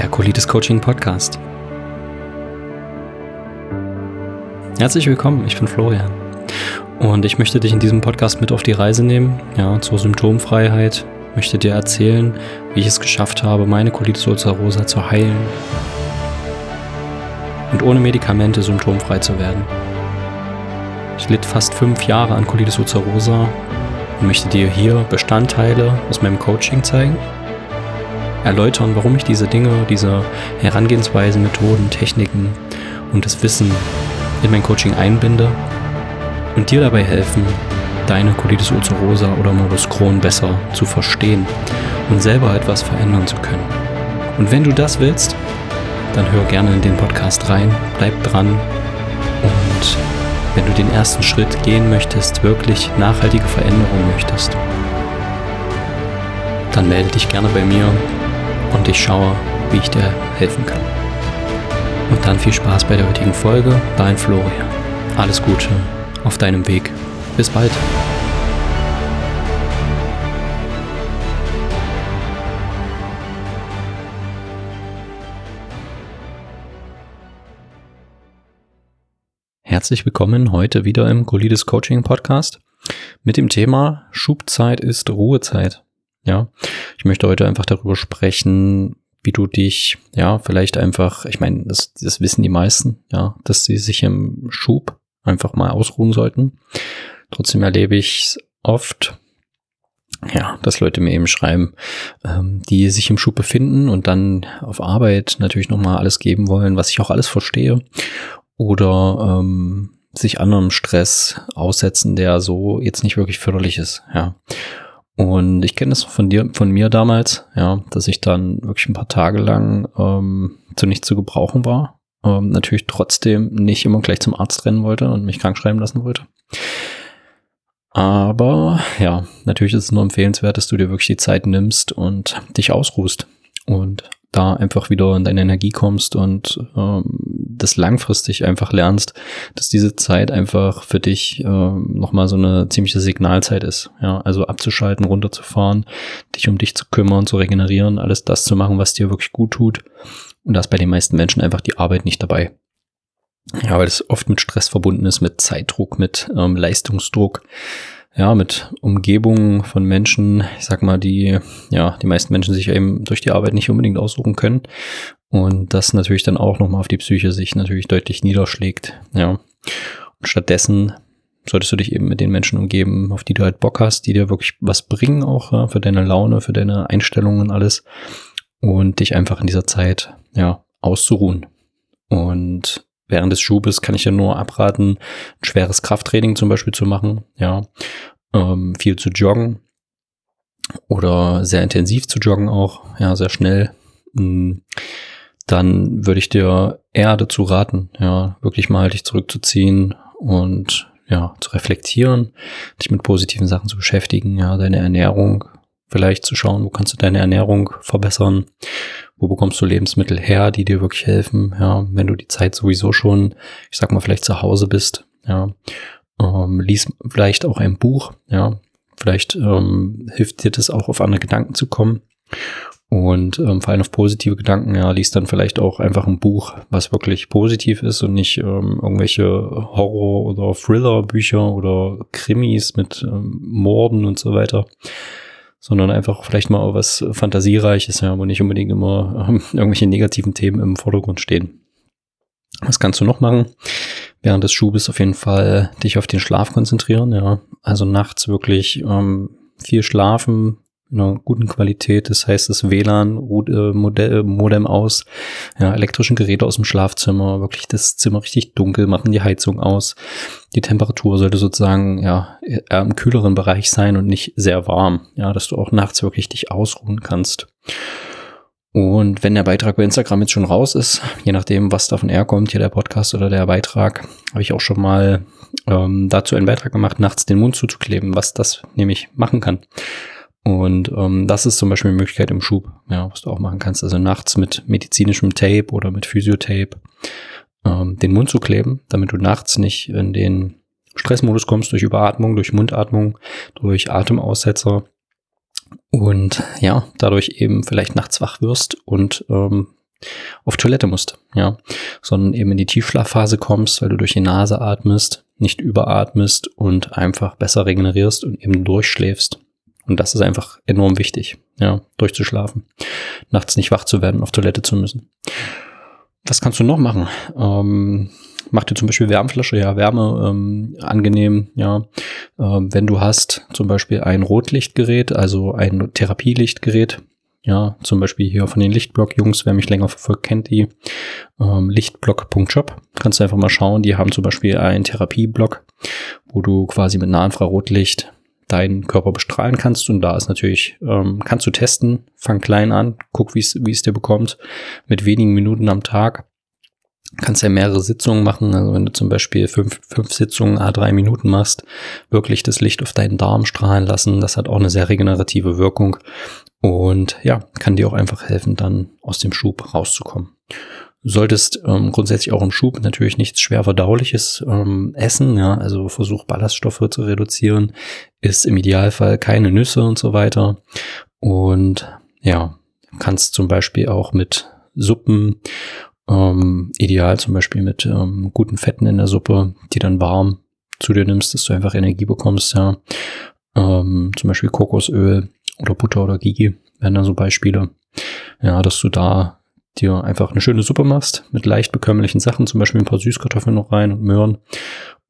der Colitis Coaching Podcast. Herzlich willkommen, ich bin Florian und ich möchte dich in diesem Podcast mit auf die Reise nehmen, ja, zur Symptomfreiheit, möchte dir erzählen, wie ich es geschafft habe, meine Colitis ulcerosa zu heilen und ohne Medikamente symptomfrei zu werden. Ich litt fast fünf Jahre an Colitis ulcerosa und möchte dir hier Bestandteile aus meinem Coaching zeigen erläutern, warum ich diese Dinge, diese Herangehensweisen, Methoden, Techniken und das Wissen in mein Coaching einbinde und dir dabei helfen, deine Colitis ulcerosa oder Morbus Crohn besser zu verstehen und selber etwas verändern zu können. Und wenn du das willst, dann hör gerne in den Podcast rein, bleib dran und wenn du den ersten Schritt gehen möchtest, wirklich nachhaltige Veränderungen möchtest, dann melde dich gerne bei mir und ich schaue, wie ich dir helfen kann. Und dann viel Spaß bei der heutigen Folge. Dein Florian. Alles Gute auf deinem Weg. Bis bald. Herzlich willkommen heute wieder im Colides Coaching Podcast mit dem Thema Schubzeit ist Ruhezeit. Ja, ich möchte heute einfach darüber sprechen, wie du dich, ja, vielleicht einfach, ich meine, das, das wissen die meisten, ja, dass sie sich im Schub einfach mal ausruhen sollten. Trotzdem erlebe ich oft, ja, dass Leute mir eben schreiben, ähm, die sich im Schub befinden und dann auf Arbeit natürlich nochmal alles geben wollen, was ich auch alles verstehe. Oder ähm, sich anderem Stress aussetzen, der so jetzt nicht wirklich förderlich ist, ja. Und ich kenne das von dir, von mir damals, ja, dass ich dann wirklich ein paar Tage lang ähm, zu nichts zu gebrauchen war. Ähm, natürlich trotzdem nicht immer gleich zum Arzt rennen wollte und mich krank schreiben lassen wollte. Aber ja, natürlich ist es nur empfehlenswert, dass du dir wirklich die Zeit nimmst und dich ausruhst und da einfach wieder in deine Energie kommst und ähm, das langfristig einfach lernst, dass diese Zeit einfach für dich ähm, nochmal so eine ziemliche Signalzeit ist. Ja, also abzuschalten, runterzufahren, dich um dich zu kümmern, zu regenerieren, alles das zu machen, was dir wirklich gut tut. Und da ist bei den meisten Menschen einfach die Arbeit nicht dabei. Ja, weil es oft mit Stress verbunden ist, mit Zeitdruck, mit ähm, Leistungsdruck ja, mit Umgebungen von Menschen, ich sag mal, die, ja, die meisten Menschen sich eben durch die Arbeit nicht unbedingt aussuchen können. Und das natürlich dann auch nochmal auf die Psyche sich natürlich deutlich niederschlägt, ja. Und stattdessen solltest du dich eben mit den Menschen umgeben, auf die du halt Bock hast, die dir wirklich was bringen, auch ja, für deine Laune, für deine Einstellungen alles. Und dich einfach in dieser Zeit, ja, auszuruhen. Und während des Schubes kann ich ja nur abraten, ein schweres Krafttraining zum Beispiel zu machen, ja, ähm, viel zu joggen oder sehr intensiv zu joggen auch, ja, sehr schnell. Hm, dann würde ich dir eher dazu raten, ja, wirklich mal dich zurückzuziehen und ja, zu reflektieren, dich mit positiven Sachen zu beschäftigen, ja, deine Ernährung vielleicht zu schauen, wo kannst du deine Ernährung verbessern, wo bekommst du Lebensmittel her, die dir wirklich helfen, ja, wenn du die Zeit sowieso schon, ich sag mal, vielleicht zu Hause bist, ja, ähm, lies vielleicht auch ein Buch, ja, vielleicht ähm, hilft dir das auch auf andere Gedanken zu kommen. Und ähm, vor allem auf positive Gedanken, ja, liest dann vielleicht auch einfach ein Buch, was wirklich positiv ist und nicht ähm, irgendwelche Horror- oder Thriller-Bücher oder Krimis mit ähm, Morden und so weiter sondern einfach vielleicht mal was Fantasiereiches, ja, wo nicht unbedingt immer ähm, irgendwelche negativen Themen im Vordergrund stehen. Was kannst du noch machen? Während des Schubes auf jeden Fall dich auf den Schlaf konzentrieren, ja. Also nachts wirklich ähm, viel schlafen, einer guten Qualität. Das heißt, das WLAN, äh, Modell, Modem aus, ja, elektrischen Geräte aus dem Schlafzimmer, wirklich das Zimmer richtig dunkel, machen die Heizung aus. Die Temperatur sollte sozusagen, ja, im kühleren Bereich sein und nicht sehr warm. Ja, dass du auch nachts wirklich dich ausruhen kannst. Und wenn der Beitrag bei Instagram jetzt schon raus ist, je nachdem, was davon herkommt, hier der Podcast oder der Beitrag, habe ich auch schon mal ähm, dazu einen Beitrag gemacht, nachts den Mund zuzukleben, was das nämlich machen kann. Und ähm, das ist zum Beispiel eine Möglichkeit im Schub, ja, was du auch machen kannst. Also nachts mit medizinischem Tape oder mit Physiotape ähm, den Mund zu kleben, damit du nachts nicht in den Stressmodus kommst durch Überatmung, durch Mundatmung, durch Atemaussetzer und ja, dadurch eben vielleicht nachts wach wirst und ähm, auf Toilette musst, ja, sondern eben in die Tiefschlafphase kommst, weil du durch die Nase atmest, nicht überatmest und einfach besser regenerierst und eben durchschläfst. Und das ist einfach enorm wichtig, ja, durchzuschlafen, nachts nicht wach zu werden, auf Toilette zu müssen. Was kannst du noch machen? Ähm, mach dir zum Beispiel Wärmflasche, ja, Wärme ähm, angenehm, ja. Ähm, wenn du hast zum Beispiel ein Rotlichtgerät, also ein Therapielichtgerät, ja, zum Beispiel hier von den Lichtblock-Jungs, wer mich länger verfolgt, kennt die. Ähm, Lichtblock.shop. Kannst du einfach mal schauen. Die haben zum Beispiel einen Therapieblock, wo du quasi mit Nahinfrarotlicht deinen Körper bestrahlen kannst. Und da ist natürlich, ähm, kannst du testen, fang klein an, guck, wie es dir bekommt, mit wenigen Minuten am Tag. Kannst ja mehrere Sitzungen machen. Also wenn du zum Beispiel fünf, fünf Sitzungen a drei Minuten machst, wirklich das Licht auf deinen Darm strahlen lassen. Das hat auch eine sehr regenerative Wirkung. Und ja, kann dir auch einfach helfen, dann aus dem Schub rauszukommen. Solltest ähm, grundsätzlich auch im Schub natürlich nichts schwer verdauliches ähm, essen, ja, also versuch Ballaststoffe zu reduzieren, ist im Idealfall keine Nüsse und so weiter. Und ja, kannst zum Beispiel auch mit Suppen, ähm, ideal zum Beispiel mit ähm, guten Fetten in der Suppe, die dann warm zu dir nimmst, dass du einfach Energie bekommst, ja. Ähm, zum Beispiel Kokosöl oder Butter oder Gigi wären dann so Beispiele. Ja, dass du da dir einfach eine schöne Suppe machst mit leicht bekömmlichen Sachen, zum Beispiel ein paar Süßkartoffeln noch rein und Möhren,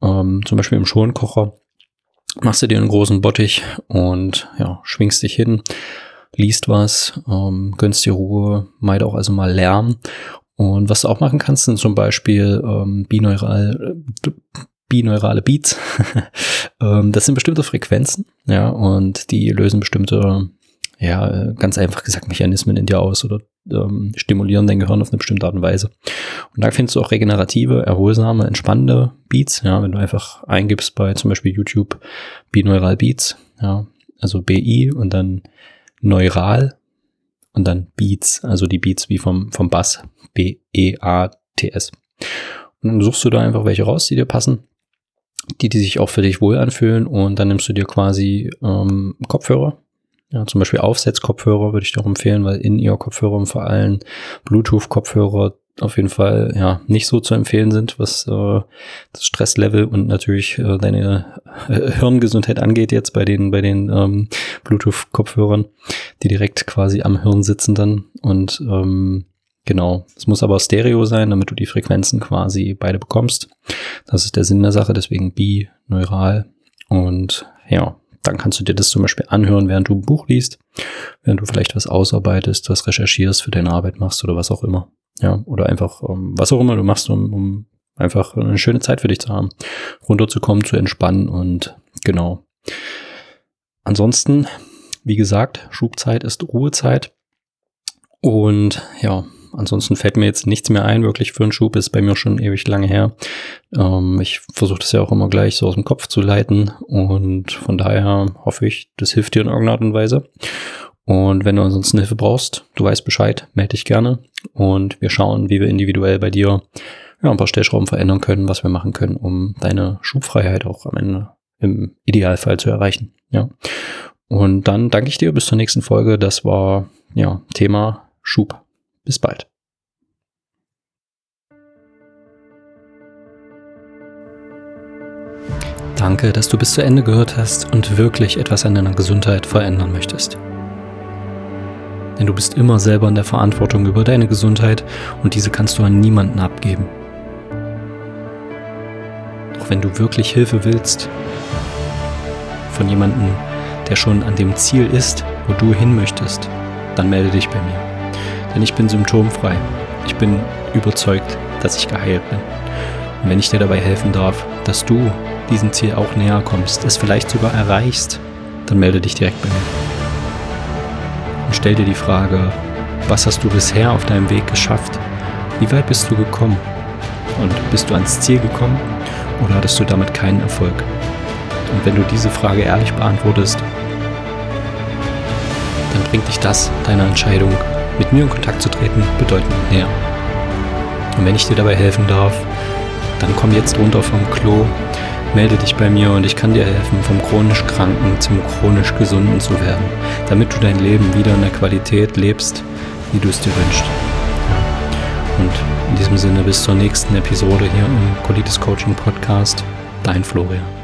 ähm, zum Beispiel im Schonkocher. Machst du dir einen großen Bottich und ja, schwingst dich hin, liest was, ähm, gönnst dir Ruhe, meide auch also mal Lärm. Und was du auch machen kannst, sind zum Beispiel ähm, bineural, äh, bineurale Beats. ähm, das sind bestimmte Frequenzen, ja, und die lösen bestimmte ja, ganz einfach gesagt, Mechanismen in dir aus oder ähm, stimulieren dein Gehirn auf eine bestimmte Art und Weise. Und da findest du auch regenerative, erholsame, entspannende Beats, ja, wenn du einfach eingibst bei zum Beispiel YouTube Bineural Beats, ja, also BI und dann Neural und dann Beats, also die Beats wie vom, vom Bass, B-E-A-T-S. Und dann suchst du da einfach welche raus, die dir passen, die, die sich auch für dich wohl anfühlen und dann nimmst du dir quasi ähm, Kopfhörer, ja, zum Beispiel Aufsetzkopfhörer würde ich auch empfehlen, weil In-Ear-Kopfhörer und vor allem Bluetooth-Kopfhörer auf jeden Fall ja nicht so zu empfehlen sind, was äh, das Stresslevel und natürlich äh, deine äh, Hirngesundheit angeht jetzt bei den bei den ähm, Bluetooth-Kopfhörern, die direkt quasi am Hirn sitzen dann und ähm, genau. Es muss aber Stereo sein, damit du die Frequenzen quasi beide bekommst. Das ist der Sinn der Sache, deswegen bineural und ja, dann kannst du dir das zum Beispiel anhören, während du ein Buch liest, während du vielleicht was ausarbeitest, was recherchierst, für deine Arbeit machst oder was auch immer. Ja, oder einfach, um, ähm, was auch immer du machst, um, um einfach eine schöne Zeit für dich zu haben, runterzukommen, zu entspannen und genau. Ansonsten, wie gesagt, Schubzeit ist Ruhezeit. Und ja, ansonsten fällt mir jetzt nichts mehr ein, wirklich für einen Schub, ist bei mir schon ewig lange her. Ähm, ich versuche das ja auch immer gleich so aus dem Kopf zu leiten und von daher hoffe ich, das hilft dir in irgendeiner Art und Weise. Und wenn du ansonsten Hilfe brauchst, du weißt Bescheid, melde dich gerne und wir schauen, wie wir individuell bei dir ja, ein paar Stellschrauben verändern können, was wir machen können, um deine Schubfreiheit auch am Ende im Idealfall zu erreichen. Ja. Und dann danke ich dir bis zur nächsten Folge. Das war ja Thema Schub. Bis bald. Danke, dass du bis zu Ende gehört hast und wirklich etwas an deiner Gesundheit verändern möchtest. Denn du bist immer selber in der Verantwortung über deine Gesundheit und diese kannst du an niemanden abgeben. Doch wenn du wirklich Hilfe willst, von jemandem, der schon an dem Ziel ist, wo du hin möchtest, dann melde dich bei mir denn ich bin symptomfrei. Ich bin überzeugt, dass ich geheilt bin. Und wenn ich dir dabei helfen darf, dass du diesem Ziel auch näher kommst, es vielleicht sogar erreichst, dann melde dich direkt bei mir. Und stell dir die Frage, was hast du bisher auf deinem Weg geschafft? Wie weit bist du gekommen? Und bist du ans Ziel gekommen oder hattest du damit keinen Erfolg? Und wenn du diese Frage ehrlich beantwortest, dann bringt dich das deiner Entscheidung mit mir in Kontakt zu treten, bedeutend näher. Und wenn ich dir dabei helfen darf, dann komm jetzt runter vom Klo, melde dich bei mir und ich kann dir helfen, vom chronisch Kranken zum chronisch Gesunden zu werden, damit du dein Leben wieder in der Qualität lebst, wie du es dir wünschst. Und in diesem Sinne bis zur nächsten Episode hier im Colitis Coaching Podcast. Dein Florian.